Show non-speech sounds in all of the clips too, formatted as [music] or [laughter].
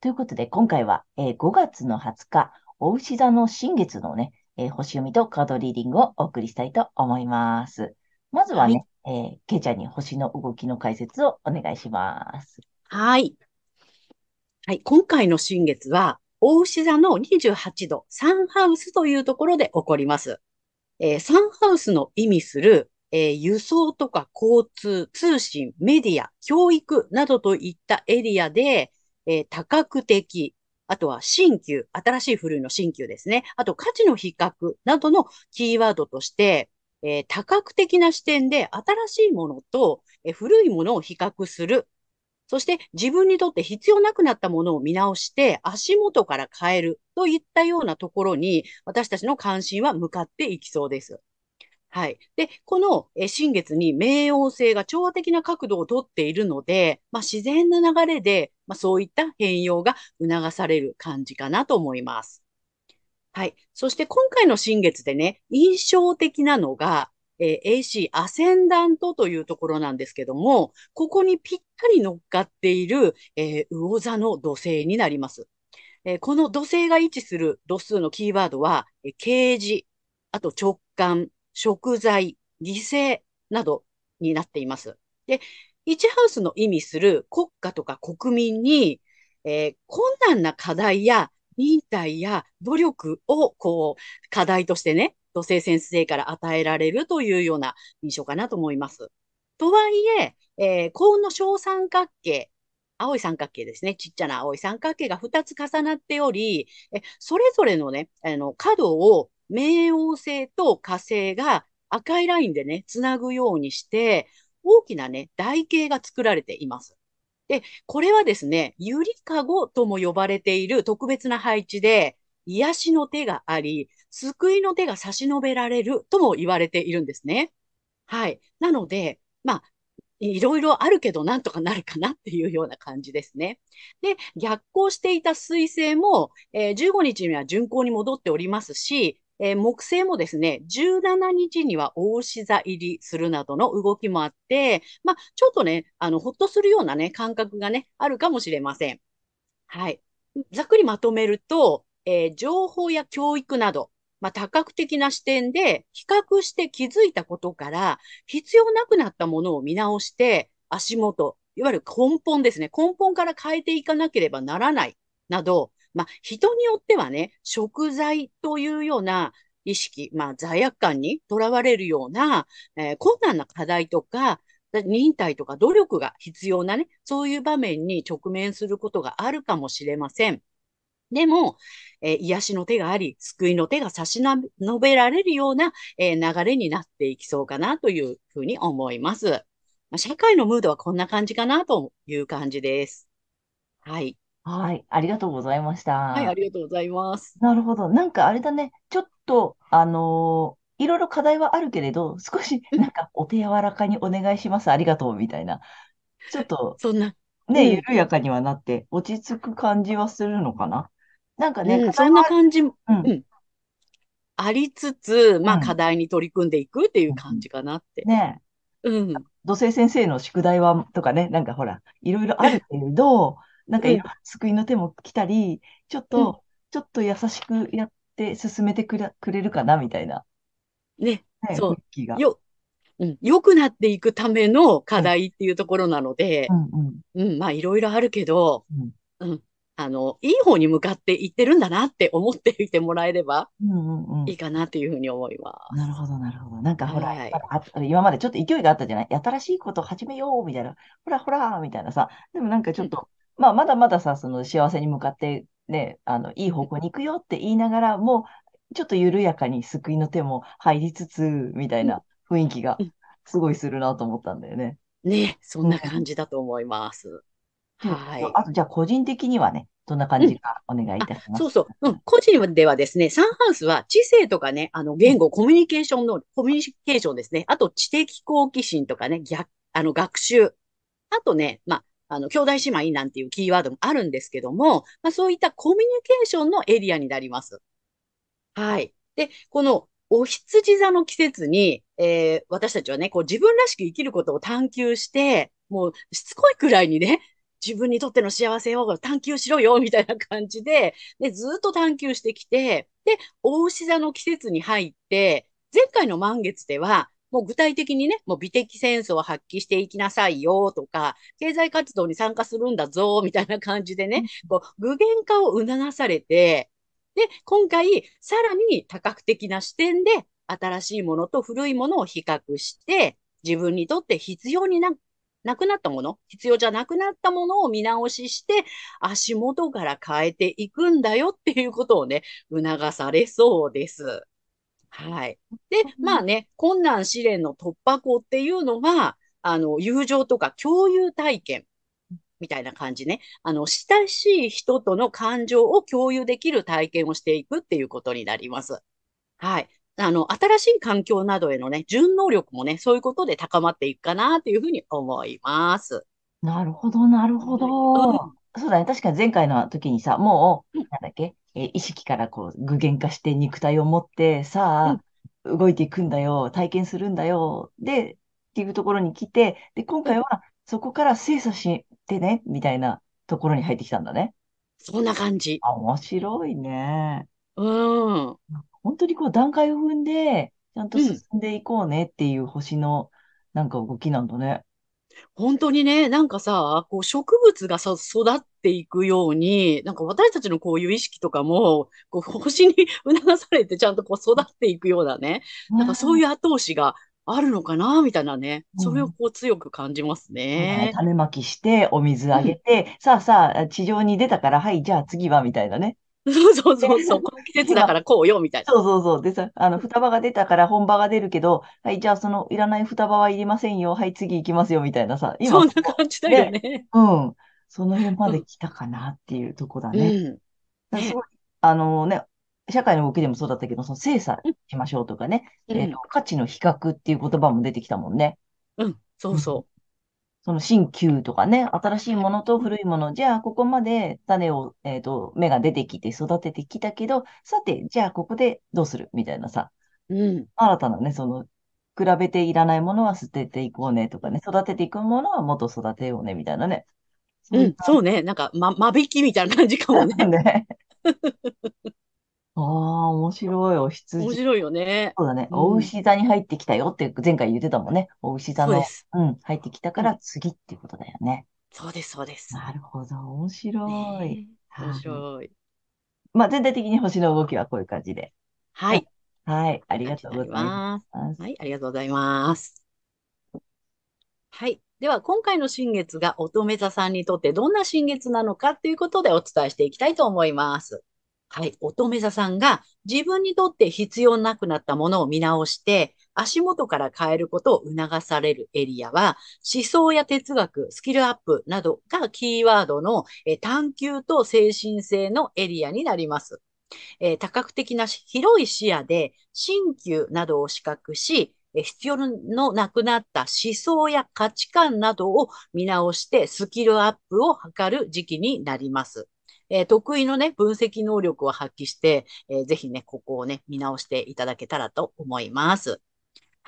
ということで、今回は、えー、5月の20日、お牛座の新月のね、えー、星読みとカードリーディングをお送りしたいと思います。まずはね、はい、えー、ケイちゃんに星の動きの解説をお願いします。はい。はい。今回の新月は、大牛座の28度、サンハウスというところで起こります。えー、サンハウスの意味する、えー、輸送とか交通、通信、メディア、教育などといったエリアで、えー、多角的、あとは新旧、新しい古いの新旧ですね。あと価値の比較などのキーワードとして、えー、多角的な視点で新しいものと、えー、古いものを比較するそして自分にとって必要なくなったものを見直して足元から変えるといったようなところに私たちの関心は向かっていきそうです。はい。で、この新月に冥王星が調和的な角度をとっているので、まあ、自然な流れで、まあ、そういった変容が促される感じかなと思います。はい。そして今回の新月でね、印象的なのが、えー、AC アセンダントというところなんですけども、ここにぴったり乗っかっている、えー、魚座の土星になります。えー、この土星が位置する度数のキーワードは、えー、啓示、あと直感、食材、犠牲などになっています。で、1ハウスの意味する国家とか国民に、えー、困難な課題や忍耐や努力を、こう、課題としてね、土星先生から与えられるというような印象かなと思います。とはいえ、えー、幸運の小三角形、青い三角形ですね。ちっちゃな青い三角形が2つ重なっており、えそれぞれのね、あの、角を冥王星と火星が赤いラインでね、つなぐようにして、大きなね、台形が作られています。で、これはですね、ゆりかごとも呼ばれている特別な配置で、癒しの手があり、救いの手が差し伸べられるとも言われているんですね。はい。なので、まあ、いろいろあるけどなんとかなるかなっていうような感じですね。で、逆行していた水星も、えー、15日には巡行に戻っておりますし、えー、木星もですね、17日には大志座入りするなどの動きもあって、まあ、ちょっとね、あの、ほっとするようなね、感覚がね、あるかもしれません。はい。ざっくりまとめると、えー、情報や教育など、まあ、多角的な視点で比較して気づいたことから、必要なくなったものを見直して、足元、いわゆる根本ですね。根本から変えていかなければならない、など、まあ、人によってはね、食材というような意識、まあ、罪悪感にとらわれるような、えー、困難な課題とか、忍耐とか努力が必要なね、そういう場面に直面することがあるかもしれません。でも、えー、癒しの手があり、救いの手が差し伸べられるような、えー、流れになっていきそうかなというふうに思います。まあ、社会のムードはこんな感じかなという感じです。はい。はい。ありがとうございました。はい、ありがとうございます。なるほど。なんかあれだね。ちょっと、あのー、いろいろ課題はあるけれど、少しなんかお手柔らかにお願いします。ありがとうみたいな。ちょっと、そんな、ね、うん、緩やかにはなって落ち着く感じはするのかな？なんかね、うん、そんな感じ、うん、うん、ありつつ、まあ、課題に取り組んでいくっていう感じかなって。ねうん。土星先生の宿題は、とかね、なんかほら、いろいろあるけれど、なんか、救いの手も来たり、ちょっと、ちょっと優しくやって進めてくれくれるかな、みたいな。ね、ねそう。よ、うん、良くなっていくための課題っていうところなので、うん、うん、うん、まあ、いろいろあるけど、うん、うん、あの、いい方に向かっていってるんだなって思っていてもらえればうんうんうん。いいかなというふうに思いまなるほど、なるほど。なんかほら、はい。あ今までちょっと勢いがあったじゃない？新しいことを始めようみたいな。ほらほらみたいなさ。でもなんかちょっと、まあまだまださ、その幸せに向かってね、あの、いい方向に行くよって言いながら、もうちょっと緩やかに救いの手も入りつつ、みたいな雰囲気がうんすごいするなと思ったんだよね。す。ね、そんな感じだと思います。はい。あと、じゃあ個人的にはね、どんな感じかお願いいたします。そうそう。うん。個人ではですね、サンハウスは知性とかね、あの、言語、コミュニケーションの、コミュニケーションですね。あと、知的好奇心とかね、逆、あの、学習。あとね、まあ、あの、兄弟姉妹なんていうキーワードもあるんですけども、まあ、そういったコミュニケーションのエリアになります。はい。で、この、お羊座の季節に、えー私たちはね、こう自分らしく生きることを探求して、もうしつこいくらいにね、自分にとっての幸せを探求しろよ、みたいな感じで、で、ずっと探求してきて、で、大牛座の季節に入って、前回の満月では、もう具体的にね、もう美的センスを発揮していきなさいよとか、経済活動に参加するんだぞ、みたいな感じでね、こう具現化を促されて、で、今回、さらに多角的な視点で、新しいものと古いものを比較して、自分にとって必要にな、なくなったもの、必要じゃなくなったものを見直しして、足元から変えていくんだよっていうことをね、促されそうです。はい。で、まあね、困難試練の突破口っていうのが、あの、友情とか共有体験みたいな感じね。あの、親しい人との感情を共有できる体験をしていくっていうことになります。はい。あの、新しい環境などへのね、順応力もね、そういうことで高まっていくかなっていうふうに思います。なるほど、なるほど。そうだね。確かに前回の時にさ、もう、うんなんだっけ、えー意識からこう具現化して肉体を持って、さあ、動いていくんだよ、体験するんだよ、で、っていうところに来て、で、今回はそこから精査してね、みたいなところに入ってきたんだね。そんな感じ。あ、面白いね。うん。本当にこう段階を踏んで、ちゃんとうん進んでいこうねっていう星のなんか動きなんだね。本当にね、なんかさ、こう植物がさ、育っていくように、なんか私たちのこういう意識とかも、こう星に [laughs] 促されてちゃんとこう育っていくようなね、なんかそうういう後押しがあるのかな、みたいなね、うんそれをこう強く感じますそうだねね。種まきして、お水あげて、さあさあ、地上に出たから、はい、じゃあ次は、みたいなね。そうそうそうそう、[laughs] この季節だからこうよ、みたいな。そうそうそう。でさ、あの、双葉が出たから本葉が出るけど、はい、じゃあそのいらない双葉はいりませんよ。はい、次行きますよ、みたいなさ。今そんな感じだよね。うん。その辺まで来たかなっていうとこだね。うん。だからすごい、あのね、社会の動きでもそうだったけど、その精査しましょうとかね、うんえっと、価値の比較っていう言葉も出てきたもんね。うん、そうそその新旧とかね、新しいものと古いもの、じゃあここまで種を、えっと、芽が出てきて育ててきたけど、さて、じゃあここでどうするみたいなさ、う。うん。新たなね、その、比べていらないものは捨てていこうねとかね、育てていくものはもっと育てようねみたいなね。うん、そうね。なんか、ま、間引きみたいな感じかもね。[laughs] ね。[laughs] ああ、面白い。お面羊。白いよね。そうだね。うんお牛座に入ってきたよって前回言ってたもんね。お牛座うで、す。うん、入ってきたから次っていうことだよね。そうです、そうです。なるほど。面白い。ねえ面はい白い。まあ、全体的に星の動きはこういう感じで。はい。はい。ありがとうございま。す。はい、ありがとうございます。はい。では、今回の新月が乙女座さんにとってどんな新月なのかということでお伝えしていきたいと思います。はい。乙女座さんが自分にとって必要なくなったものを見直して、足元から変えることを促されるエリアは、思想や哲学、スキルアップなどがキーワードの探求と精神性のエリアになります。えー多角的な広い視野で新旧などを視覚し、必要のなくなった思想や価値観などを見直してスキルアップを図る時期になります。えー得意のね、分析能力を発揮して、えーぜひね、ここをね、見直していただけたらと思います。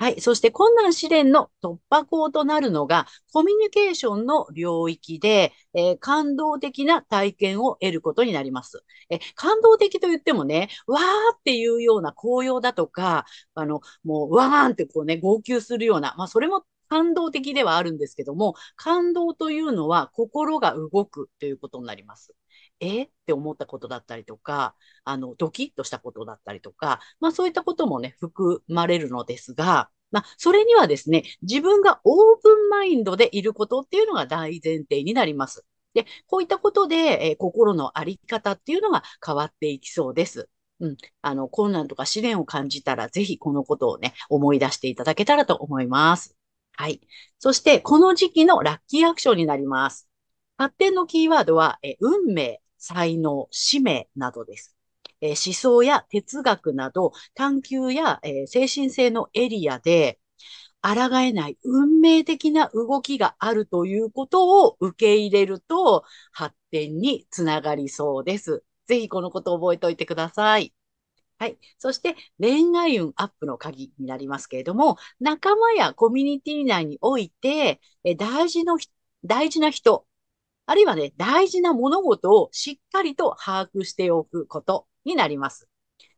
はい。そして困難試練の突破口となるのがコミュニケーションの領域で、えー感動的な体験を得ることになります。え、感動的と言ってもね、わーっていうような紅葉だとか、あの、もう、わーんってこうね、号泣するような、まあ、それも感動的ではあるんですけども、感動というのは心が動くということになります。え？って思ったことだったりとか、あの、ドキッとしたことだったりとか、まあそういったこともね、含まれるのですが、まあ、それにはですね、自分がオープンマインドでいることっていうのが大前提になります。で、こういったことで、えー、心のあり方っていうのが変わっていきそうです。うん。あの、困難とか試練を感じたら、ぜひこのことをね、思い出していただけたらと思います。はい。そして、この時期のラッキーアクションになります。発展のキーワードは、え運命、才能、使命などです。え思想や哲学など、探求や、え精神性のエリアで、抗えない運命的な動きがあるということを受け入れると、発展につながりそうです。ぜひこのことを覚えておいてください。はい。そして、恋愛運アップの鍵になりますけれども、仲間やコミュニティ内において、え大事の、大事な人、あるいはね、大事な物事をしっかりと把握しておくことになります。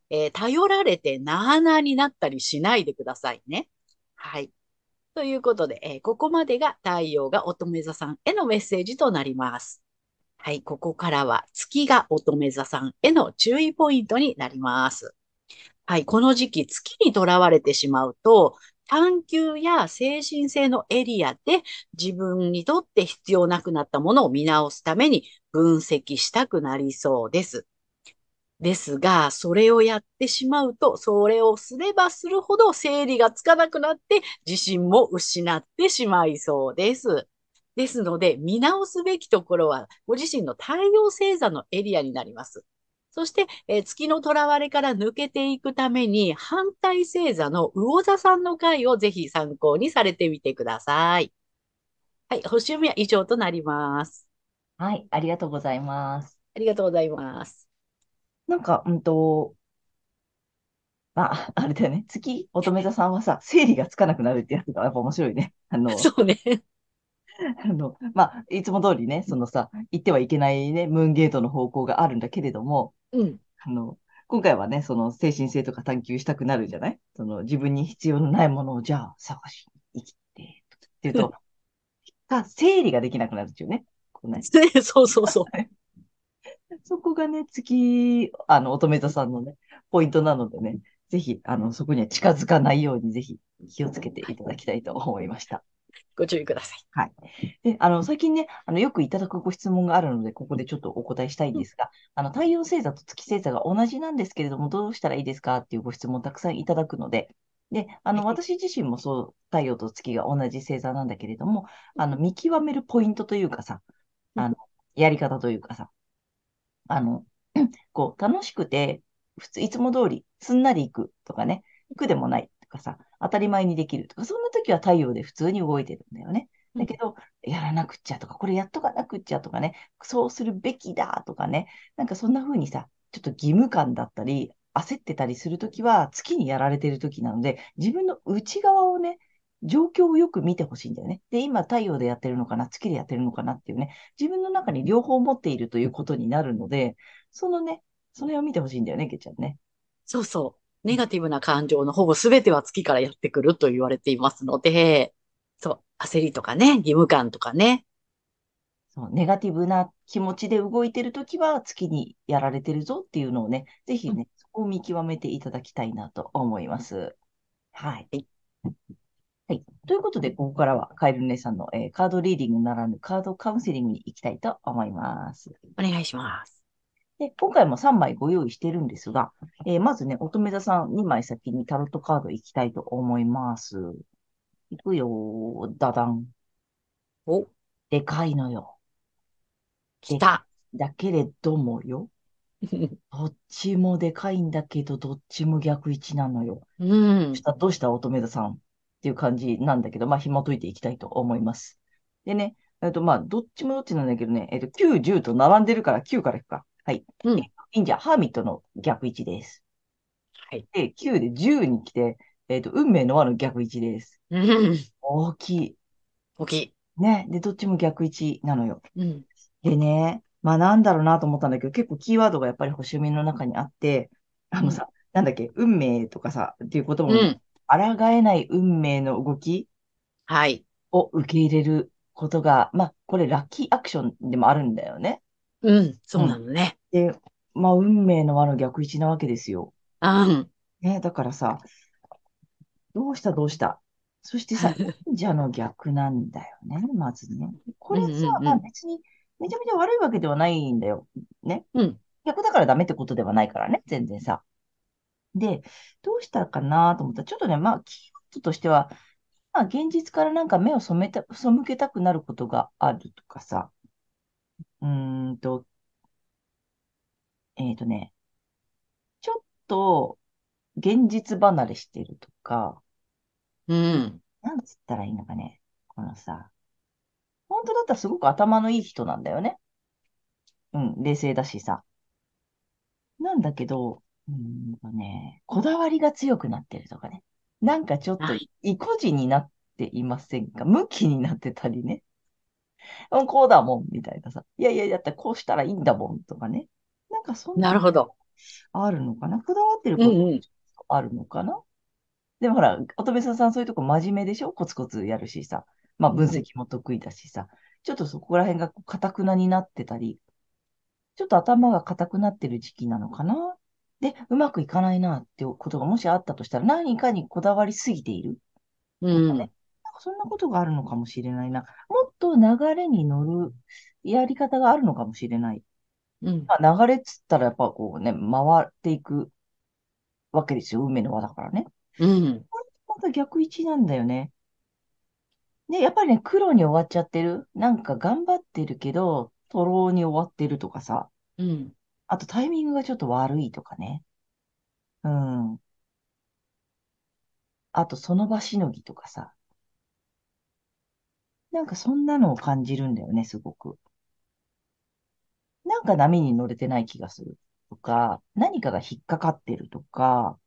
えー、頼られてなあなあになったりしないでくださいね。はい。ということで、えー、ここまでが太陽が乙女座さんへのメッセージとなります。はい、ここからは月が乙女座さんへの注意ポイントになります。はい、この時期月にとらわれてしまうと、探求や精神性のエリアで自分にとって必要なくなったものを見直すために分析したくなりそうです。ですが、それをやってしまうと、それをすればするほど整理がつかなくなって自信も失ってしまいそうです。ですので、見直すべきところは、ご自身の太陽星座のエリアになります。そして、えー、月の囚われから抜けていくために、反対星座の魚座さんの回をぜひ参考にされてみてください。はい、星読みは以上となります。はい、ありがとうございます。ありがとうございます。なんか、うんと、あ、[laughs] あれだよね。月、乙女座さんはさ、整理がつかなくなるってやつがやっぱ面白いね。あの、[laughs] そうね。[laughs] あの、まあ、いつも通りね、そのさ、行ってはいけないね、ムーンゲートの方向があるんだけれども、うん。あの、今回はね、その精神性とか探求したくなるじゃない？その自分に必要のないものをじゃあ探しに生きて、っていうと、さ、整理ができなくなるっていうね。こうね [laughs] そうそうそう。[laughs] そこがね、月、あの、乙女座さんのね、ポイントなのでね、ぜひ、あの、そこには近づかないように、ぜひ気をつけていただきたいと思いました。[laughs] ご注意ください。はい。で、あの、最近ね、あの、よくいただくご質問があるので、ここでちょっとお答えしたいんですが、あの、太陽星座と月星座が同じなんですけれども、どうしたらいいですかっていうご質問たくさんいただくので、で、あの、私自身もそう、太陽と月が同じ星座なんだけれども、あの、見極めるポイントというかさ、あの、やり方というかさ、あの、[clears throat] こう、楽しくて、普通、いつも通り、すんなり行くとかね、行くでもないとかさ、当たり前にできるとか、そんな時は太陽で普通に動いてるんだよね。だけど、やらなくっちゃとか、これやっとかなくっちゃとかね、そうするべきだとかね、なんかそんな風にさ、ちょっと義務感だったり、焦ってたりするときは、月にやられてるときなので、自分の内側をね、状況をよく見てほしいんだよね。で、今太陽でやってるのかな、月でやってるのかなっていうね、自分の中に両方持っているということになるので、そのね、それを見てほしいんだよね、けちゃんね。そうそう。ネガティブな感情のほぼ全ては月からやってくると言われていますので、そう、焦りとかね、義務感とかね。そう、ネガティブな気持ちで動いてるときは月にやられてるぞっていうのをね、ぜひね、そこを見極めていただきたいなと思います。はい。はい。ということで、ここからはカエル姉さんの、えー、カードリーディングならぬカードカウンセリングに行きたいと思います。お願いします。で、今回も3枚ご用意してるんですが、えー、まずね、乙女座さん2枚先にタロットカード行きたいと思います。いくよ、ダダン。お、でかいのよ。来た。だけれどもよ。[laughs] どっちもでかいんだけど、どっちも逆位置なのよ。うん。した、どうした？乙女座さん。っていう感じなんだけど、まあ、紐解いていきたいと思います。でね、えっと、まあ、どっちもどっちなんだけどね、えっと、9、10と並んでるから9からいくか。はい。うん。いいんじゃ、ハーミットの逆位置です。はい。で、9で10に来て、えっと、運命の輪の逆位置です。うん。大きい。大きい。ね。で、どっちも逆位置なのよ。うん。でね、まあなんだろうなと思ったんだけど、結構キーワードがやっぱり星読みの中にあって、あのさ、うん、なんだっけ、運命とかさ、っていうことも、うん、抗えない運命の動きはい。を受け入れることが、まあ、これラッキーアクションでもあるんだよね。うん、そうなうん。のね。で、まあ、運命の輪の逆位置なわけですよ。あん。ね、だからさ、どうしたどうした？そしてさ、[laughs] 忍者の逆なんだよね、まずね。こうんれさ、まあうんうん。別にめちゃめちゃ悪いわけではないんだよ。ね。うん。逆だからダメってことではないからね、全然さ。で、どうしたかなと思ったら、ちょっとね、まあ、キーワードとしては、まあ、現実からなんか目を染めた、背けたくなることがあるとかさ、うーんと、えっとね、ちょっと現実離れしてるとか、うん。なんつったらいいのかね。このさ、本当だったらすごく頭のいい人なんだよね。うん、冷静だしさ。なんだけど、うーんとね、こだわりが強くなってるとかね。なんかちょっとはい。意固地になっていませんか？向きになってたりね。うんこうだもん、みたいなさ。いやいや、だってこうしたらいいんだもん、とかね。なんかそんななるほど。あるのかな？こだわってることうんうん。あるのかな？でもほら、乙女さんそういうとこ真面目でしょ？コツコツやるしさ。まあ分析うんうん。も得意だしさ。ちょっとそこら辺がこう堅くなになってたり、ちょっと頭が硬くなってる時期なのかな？で、うまくいかないなっていうことがもしあったとしたら、何かにこだわりすぎているうとかね。そんなことがあるのかもしれないな。もっと流れに乗るやり方があるのかもしれない。うん。まあ、流れっつったらやっぱこうね、回っていくわけですよ。運命の輪だからね。うん。これまた逆位置なんだよね。で、やっぱりね、黒に終わっちゃってる。なんか頑張ってるけど、トロに終わってるとかさ。うん。あとタイミングがちょっと悪いとかね。うん。あとその場しのぎとかさ。なんかそんなのを感じるんだよね、すごく。なんか波に乗れてない気がするとか、何かが引っかかってるとか、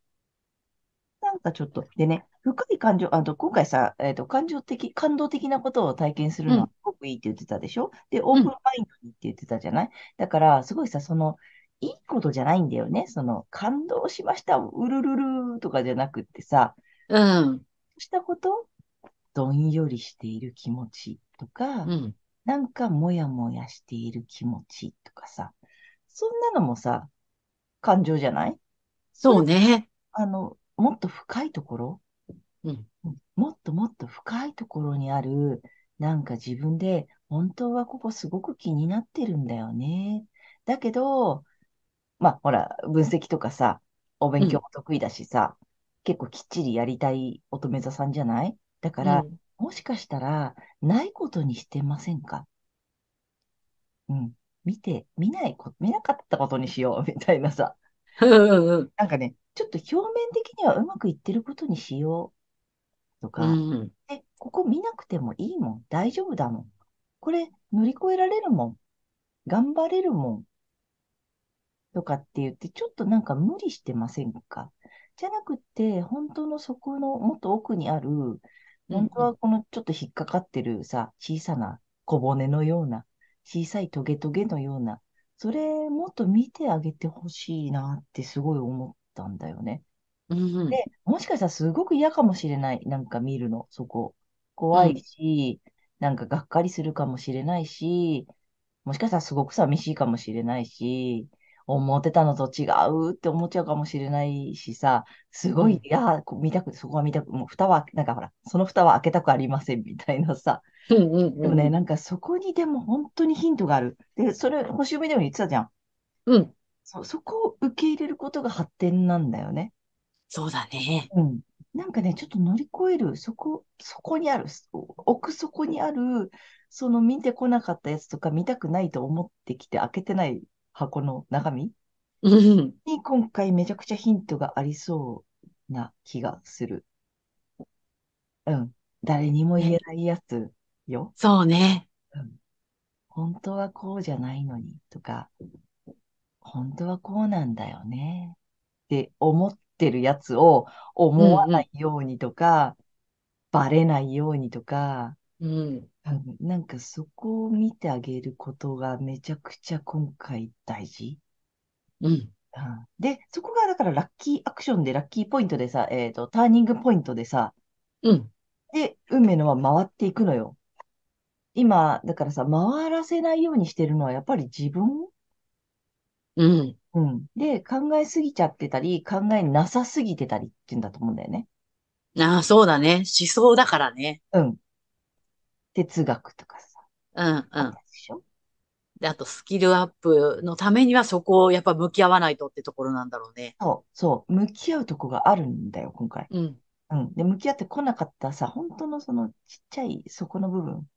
なんかちょっと、でね、深い感情、あと今回さ、えっと、感情的、感動的なことを体験するのはうん。すごくいいって言ってたでしょ？で、オーうん。プンマインドにって言ってたじゃない？だから、すごいさ、その、いいことじゃないんだよね。その、感動しました、うるるるとかじゃなくってさ、うん。したこと、どんよりしている気持ちとか、うん。なんかもやもやしている気持ちとかさ、そんなのもさ、感情じゃない？そうね。あの、もっと深いところ、うん。うんもっともっと深いところにある、なんか自分で、本当はここすごく気になってるんだよね。だけど、まあ、ほら、分析とかさ、おうん。勉強も得意だしさ、結構きっちりやりたい乙女座さんじゃない？だから、うん。もしかしたら、ないことにしてませんか？うん。見て、見ないこ、見なかったことにしよう、[laughs] みたいなさ。うん。なんかね、ちょっと表面的にはうまくいってることにしようとうか、ん。で、ここ見なくてもいいもん。大丈夫だもん。これ乗り越えられるもん。頑張れるもん。とかって言って、ちょっとなんか無理してませんか？じゃなくって、本当の底のもっと奥にある、本当はうん。このちょっと引っかかってるさ、小さな小骨のような、小さいトゲトゲのような、それもっと見てあげてほしいなってすごい思ったんだよね。うん。で、もしかしたらすごく嫌かもしれない。なんか見るの、そこ。怖いうん。し、なんかがっかりするかもしれないし、もしかしたらすごく寂しいかもしれないし、思ってたのと違うって思っちゃうかもしれないしさ、すごい、いうん。やー、こう見たくて、そこは見たく、もう蓋は、なんかほら、その蓋は開けたくありませんみたいなさ。うん。うん。でもね、うん。なんかそこにでも本当にヒントがある。で、それ、星読みでも言ってたじゃん。うん。そ、そこを受け入れることが発展なんだよね。そうだね。うん。なんかね、ちょっと乗り越える、そこ、そこにある、奥底にある、その見てこなかったやつとか見たくないと思ってきて開けてない箱の中身？うん。に今回めちゃくちゃヒントがありそうな気がする。うん。誰にも言えね。ないやつよ。そうね。うん。本当はこうじゃないのにとか、本当はこうなんだよねって思ってるやつを思わうん。うん。ないようにとか、バレないようにとか、うん。うんなんかそこを見てあげることがめちゃくちゃ今回大事。うん。うんで、そこがだからラッキーアクションでラッキーポイントでさ、えっと、ターニングポイントでさ、うん。で、運命の輪回っていくのよ。今、だからさ、回らせないようにしてるのはやっぱり自分？うん。うん。で、考えすぎちゃってたり、考えなさすぎてたりっていうんだと思うんだよね。ああ、そうだね。思想だからね。うん。哲学とかさ、うん、あうん。でしょ？で、あと、スキルアップのためにはそこをやっぱ向き合わないとってところなんだろうね。そう、そう。向き合うとこがあるんだよ、今回。うん。うん。で、向き合ってこなかったさ、本当のそのちっちゃい底の部分。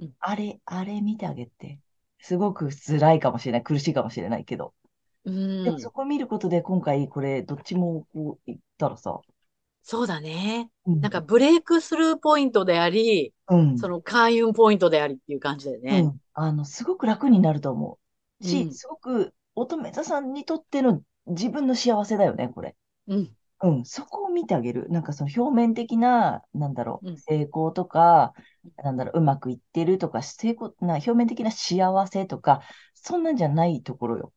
うんあれ、あれ見てあげて。すごく辛いかもしれない。苦しいかもしれないけど。うでもん。そこを見ることで今回これ、どっちもこう言ったらさ、そうだね。うんなんかブレイクスルーポイントであり、うん。その開運ポイントでありっていう感じだよね。うん。あの、すごく楽になると思う。し、うんすごく乙女座さんにとっての自分の幸せだよね、これ。うん。うん、そこを見てあげる。なんかその表面的な、なんだろう、うん成功とか、なんだろう、うまくいってるとか、成功、な、表面的な幸せとか、そんなんじゃないところよ、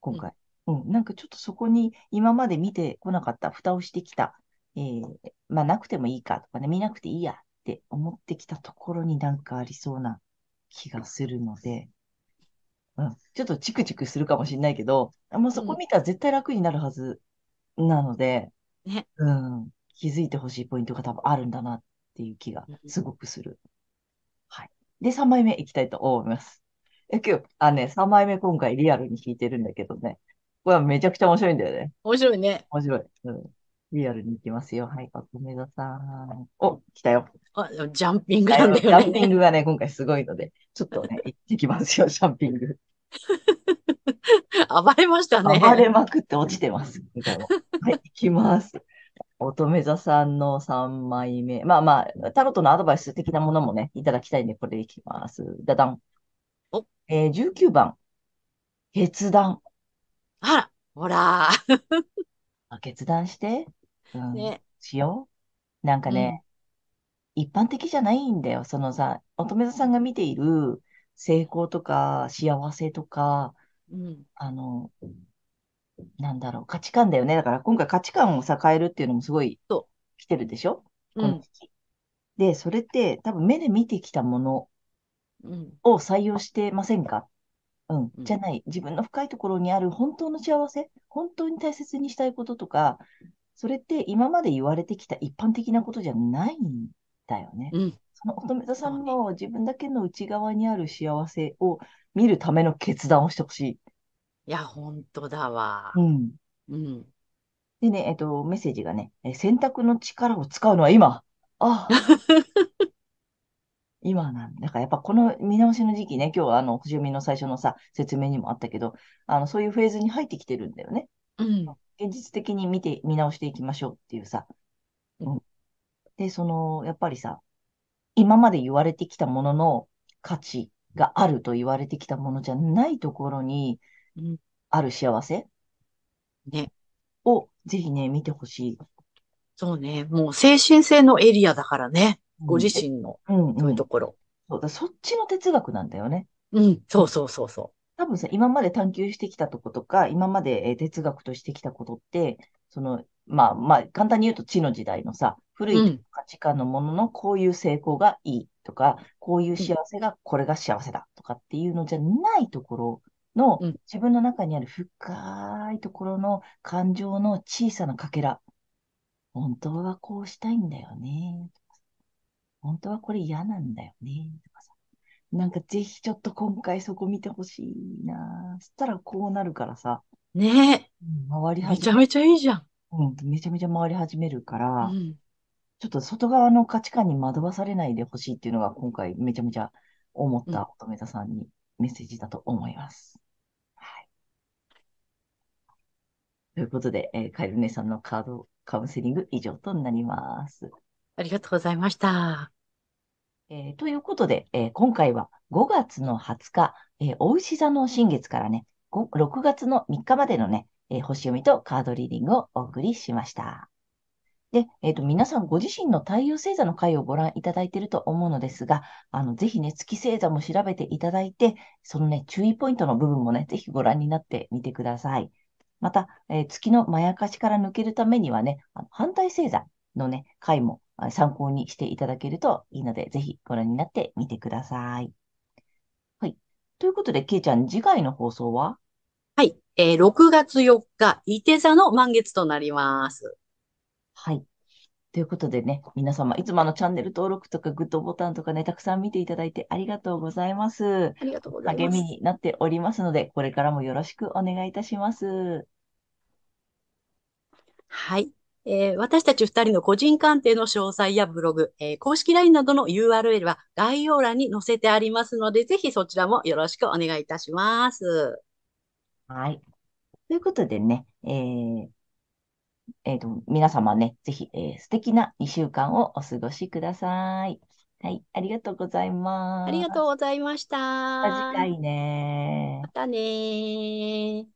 今回。うん、なんかちょっとそこに今まで見てこなかった、蓋をしてきた、えー、まあなくてもいいかとかね、見なくていいやって思ってきたところになんかありそうな気がするので、うん、ちょっとチクチクするかもしれないけど、もうそこ見たら絶対楽になるはずなので、ね。うん、気づいてほしいポイントが多分あるんだなっていう気がうんすごくする。はい。で、3枚目いきたいと思います。え、今日、あ、ね、3枚目今回リアルに弾いてるんだけどね。これはめちゃくちゃ面白いんだよね。面白いね。面白い。うん。リアルにいきますよ。はい、乙女座さん。お、来たよ。あジャンピング。なんだよジャンピンね。グがね、今回すごいので、ちょっとね、[laughs] 行ってきますよ、ジャンピング。[laughs] 暴れましたね。暴れまくって落ちてます。はい、行きます。乙女座さんの3枚目。まあまあ、タロットのアドバイス的なものもね、いただきたいんで、これでいきます。ダダン。おえー、19番。決断。あら、ほら。あ決断して。うん。ね。しよう。なんかね、一般的じゃないんだよ。そのさ、乙女座さんが見ている成功とか幸せとか、うん。あの、なんだろう、価値観だよね。だから今回価値観をさ、変えるっていうのもすごいそ来てるでしょ？うん。この時期。で、それって多分目で見てきたものうん。を採用してませんか？うん。うんじゃない。自分の深いところにある本当の幸せ、本当に大切にしたいこととか、それって今まで言われてきた一般的なことじゃないんだよね。うん。その乙女座さんの自分だけの内側にある幸せを見るための決断をしてほしい。いや、本当だわ。うん。うん。でね、えっと、メッセージがね、え選択の力を使うのは今。ああ。[laughs] 今なんだ。だからやっぱこの見直しの時期ね、今日あの、星読みの最初のさ、説明にもあったけど、あの、そういうフェーズに入ってきてるんだよね。うん。現実的に見て、見直していきましょうっていうさ。うん。で、その、やっぱりさ、今まで言われてきたものの価値があると言われてきたものじゃないところにうん。ある幸せね。をぜひね、見てほしい。そうね。もう精神性のエリアだからね。ご自うん身の、うんうんそういうところ。そうだ、そっちの哲学なんだよね。うん。そうそうそうそ多分さ、今まで探求してきたとことか、今までえー哲学としてきたことって、その、まあまあ、簡単に言うと地の時代のさ、古う。ういん。価値観のもののこういう成功がいいとか、こういう幸せが、これが幸せだとかっていうのじゃないところのうん、自分の中にある深いところの感情の小さなかけら。本当はこうしたいんだよね。本当はこれ嫌なんだよね。とかさ。なんかぜひちょっと今回そこ見てほしいな。そしたらこうなるからさ、ねうん回りえ。めちゃめちゃいいじゃん。うん、めちゃめちゃ回り始めるから、うん。ちょっと外側の価値観に惑わされないでほしいっていうのが今回めちゃめちゃ思った乙女座さんにメッセージだと思います。はい。ということで、えーカエル姉さんのカードカウンセリング以上となります。ありがとうございました。えーということで、えー今回は5月の20日、えー、お牛座の新月からね、6月の3日までのね、えー星読みとカードリーディングをお送りしました。で、えっと、皆さんご自身の太陽星座の回をご覧いただいていると思うのですが、あの、ぜひね、月星座も調べていただいて、そのね、注意ポイントの部分もね、ぜひご覧になってみてください。また、えー月のまやかしから抜けるためにはね、反対星座のね、回も参考にしていただけるといいので、ぜひご覧になってみてください。はい。ということで、けいちゃん、次回の放送は？はい。えー、6月4日、伊手座の満月となります。はい。ということでね、皆様、いつものチャンネル登録とかグッドボタンとかね、たくさん見ていただいてありがとうございます。ありがとうございます。励みになっておりますので、これからもよろしくお願いいたします。はい。えー、私たち二人の個人鑑定の詳細やブログ、えー、公式 LINE などの URL は概要欄に載せてありますので、ぜひそちらもよろしくお願いいたします。はい。ということでね、えー、えー、と、皆様ね、ぜひ、えー、素敵な2週間をお過ごしください。はい、ありがとうございます。ありがとうございました。また次回ね。またね